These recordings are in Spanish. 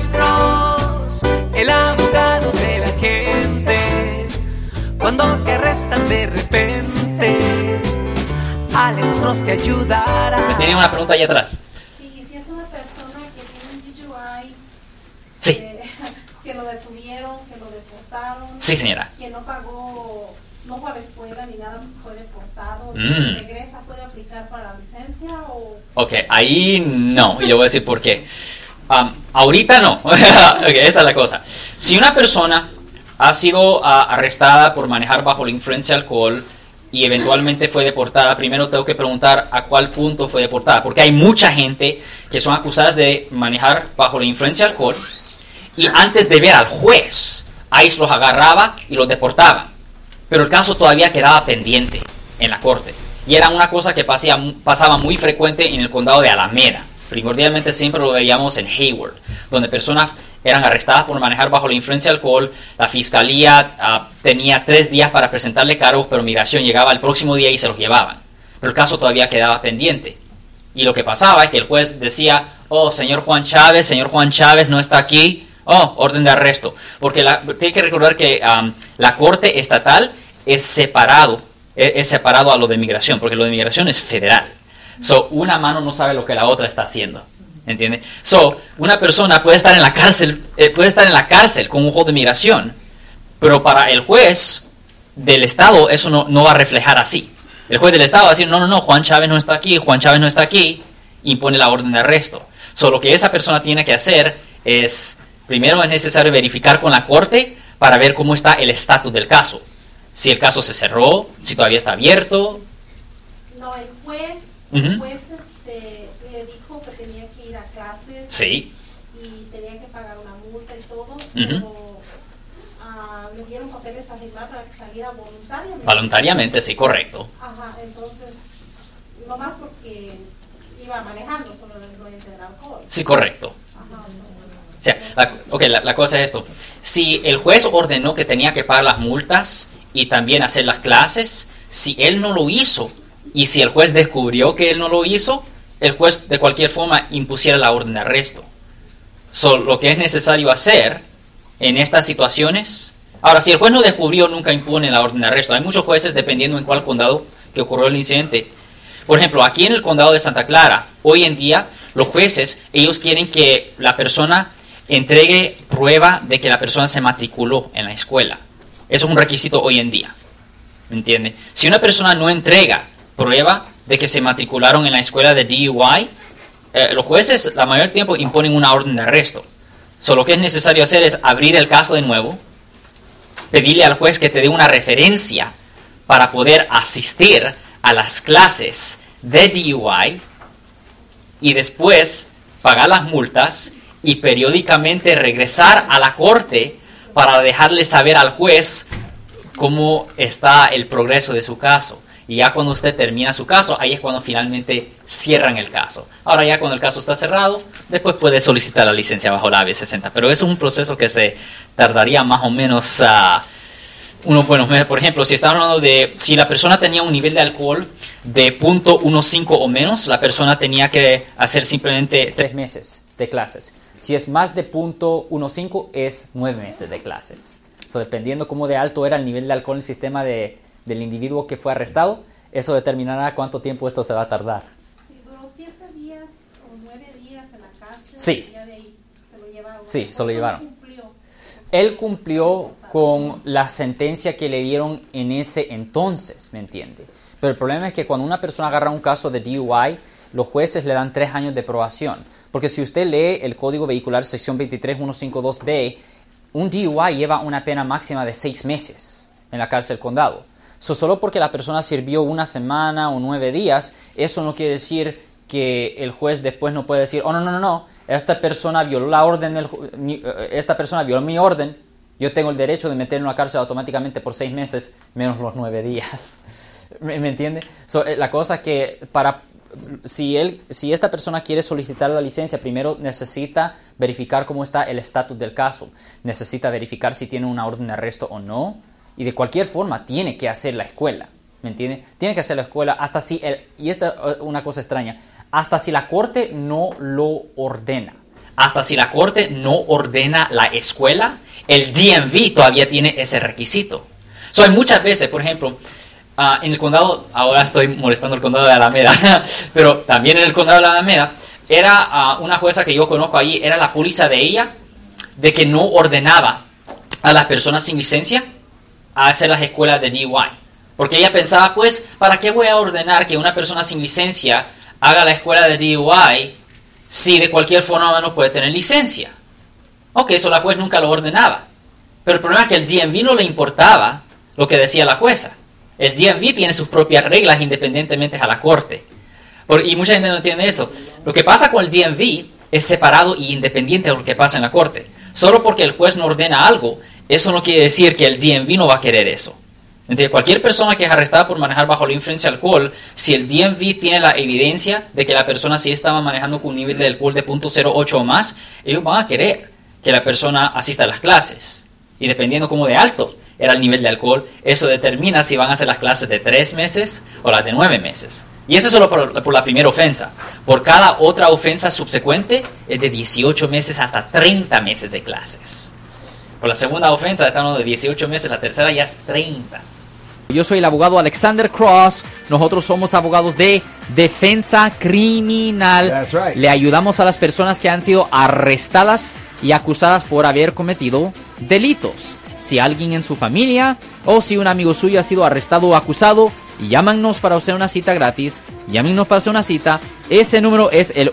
Alex Cross, el abogado de la gente. Cuando te arrestan de repente, Alex Cross te ayudará. Tiene una pregunta ahí atrás. Sí, y si es una persona que tiene un DUI, Sí. que, que lo detuvieron, que lo deportaron, Sí, señora. que no pagó, no fue a la escuela ni nada, fue deportado, Mm. regresa, puede aplicar para la licencia o Ok, ahí no, y le voy a decir por qué. Am, ahorita no. Ok, esta es la cosa. Si una persona ha sido ah, arrestada por manejar bajo la influencia de alcohol y eventualmente fue deportada, primero tengo que preguntar a cuál punto fue deportada, porque hay mucha gente que son acusadas de manejar bajo la influencia de alcohol y antes de ver al juez, ICE los agarraba y los deportaba. Pero el caso todavía quedaba pendiente en la corte. Y era una cosa que pasaba muy frecuente en el condado de Alameda. Primordialmente siempre lo veíamos en Hayward, donde personas eran arrestadas por manejar bajo la influencia de alcohol. La fiscalía ah, tenía tres días para presentarle cargos, pero migración llegaba el próximo día y se los llevaban. Pero el caso todavía quedaba pendiente. Y lo que pasaba es que el juez decía, oh, señor Juan Chávez, señor Juan Chávez no está aquí, oh, orden de arresto. Porque la, tiene que recordar que am, la corte estatal es separado, es, es separado a lo de migración, porque lo de migración es federal. So, una mano no sabe lo que la otra está haciendo. ¿Entiende? So, una persona puede estar en la cárcel, eh, puede estar en la cárcel con un juego de migración, pero para el juez del Estado eso no, no va a reflejar así. El juez del Estado va a decir, no, no, no, Juan Chávez no está aquí, Juan Chávez no está aquí, impone la orden de arresto. So, lo que esa persona tiene que hacer es, primero es necesario verificar con la corte para ver cómo está el estatus del caso. Si el caso se cerró, si todavía está abierto. no el juez, Ujú. el juez este, le dijo que tenía que ir a clases Sí, y tenía que pagar una multa y todo, pero ah, le dieron papeles a firmar para que saliera voluntariamente. voluntariamente, sí, correcto. Ajá, entonces, no más porque iba manejando, solo la influencia del alcohol. Sí, correcto. Ajá, O sea, la, ok, la, la cosa es esto. Si el juez ordenó que tenía que pagar las multas y también hacer las clases, si él no lo hizo y si el juez descubrió que él no lo hizo, el juez de cualquier forma impusiera la orden de arresto. So, lo que es necesario hacer en estas situaciones. Ahora, si el juez no descubrió, nunca impone la orden de arresto. Hay muchos jueces, dependiendo en cuál condado que ocurrió el incidente. Por ejemplo, aquí en el condado de Santa Clara, hoy en día, los jueces, ellos quieren que la persona entregue prueba de que la persona se matriculó en la escuela. Eso es un requisito hoy en día. ¿Me entiende? Si una persona no entrega prueba de que se matricularon en la escuela de DUI, eh, los jueces la mayor tiempo imponen una orden de arresto. So, lo que es necesario hacer es abrir el caso de nuevo, pedirle al juez que te dé una referencia para poder asistir a las clases de DUI y después pagar las multas y periódicamente regresar a la corte para dejarle saber al juez cómo está el progreso de su caso. Y ya cuando usted termina su caso, ahí es cuando finalmente cierran el caso. Ahora ya cuando el caso está cerrado, después puede solicitar la licencia bajo la AB60. Pero es un proceso que se tardaría más o menos a unos buenos meses. Por ejemplo, si estamos hablando de si la persona tenía un nivel de alcohol de .15 o menos, la persona tenía que hacer simplemente tres meses de clases. Si es más de .15 es nueve meses de clases. So, dependiendo cómo de alto era el nivel de alcohol en el sistema de, del individuo que fue arrestado, eso determinará cuánto tiempo esto se va a tardar. Si duró siete días o nueve días en la cárcel, Sí. de ahí se lo llevaron. Sí, se lo ¿Por qué no llevaron. cumplió? Él cumplió con la sentencia que le dieron en ese entonces, ¿me entiende? Pero el problema es que cuando una persona agarra un caso de DUI, los jueces le dan tres años de probación. Porque si usted lee el Código Vehicular, sección 23152B, un DUI lleva una pena máxima de seis meses en la cárcel condado. So, solo porque la persona sirvió una semana o nueve días, eso no quiere decir que el juez después no puede decir, oh, no, no, no, no, esta persona violó la orden, del, mi- eh, esta persona violó mi orden, yo tengo el derecho de meterlo la cárcel automáticamente por seis meses, menos los nueve días. ¿Me, entiende? So, eh, la cosa que para si él, si esta persona quiere solicitar la licencia, primero necesita verificar cómo está el estatus del caso, necesita verificar si tiene una orden de arresto o no, y de cualquier forma tiene que hacer la escuela, ¿me entiende? Tiene que hacer la escuela hasta si el, y esta es una cosa extraña, hasta si la corte no lo ordena, hasta si la corte no ordena la escuela, el DMV todavía tiene ese requisito. So, hay muchas veces, por ejemplo, ah, en el condado, ahora estoy molestando el condado de Alameda, pero también en el condado de Alameda, era ah, una jueza que yo conozco allí, era la póliza de ella, de que no ordenaba a las personas sin licencia a hacer las escuelas de DUI. Porque ella pensaba, pues, ¿para qué voy a ordenar que una persona sin licencia haga la escuela de DUI si de cualquier forma no puede tener licencia? Ok, eso la juez nunca lo ordenaba. Pero el problema es que el DMV no le importaba lo que decía la jueza. El DMV tiene sus propias reglas independientemente a la corte. y mucha gente no entiende esto. Lo que pasa con el DMV es separado e independiente de lo que pasa en la corte. Solo porque el juez no ordena algo, eso no quiere decir que el DMV no va a querer eso. Entonces, cualquier persona que es arrestada por manejar bajo la influencia de alcohol, si el DMV tiene la evidencia de que la persona sí estaba manejando con un nivel de alcohol de 0.08 o más, ellos van a querer que la persona asista a las clases. Y dependiendo cómo de alto era el nivel de alcohol, eso determina si van a hacer las clases de 3 meses o las de 9 meses. Y eso solo por, por, la primera ofensa. Por cada otra ofensa subsecuente es de 18 meses hasta 30 meses de clases. Por la segunda ofensa estamos de 18 meses, la tercera ya es 30. Yo soy el abogado Alexander Cross. Nosotros somos abogados de defensa criminal. right. Le ayudamos a las personas que han sido arrestadas y acusadas por haber cometido delitos. Si alguien en su familia o si un amigo suyo ha sido arrestado o acusado, llámanos para hacer una cita gratis. Llámenos para hacer una cita. Ese número es el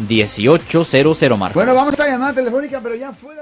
1-800-530-1800, Marco. Bueno, vamos a esta llamada telefónica, pero ya fuera.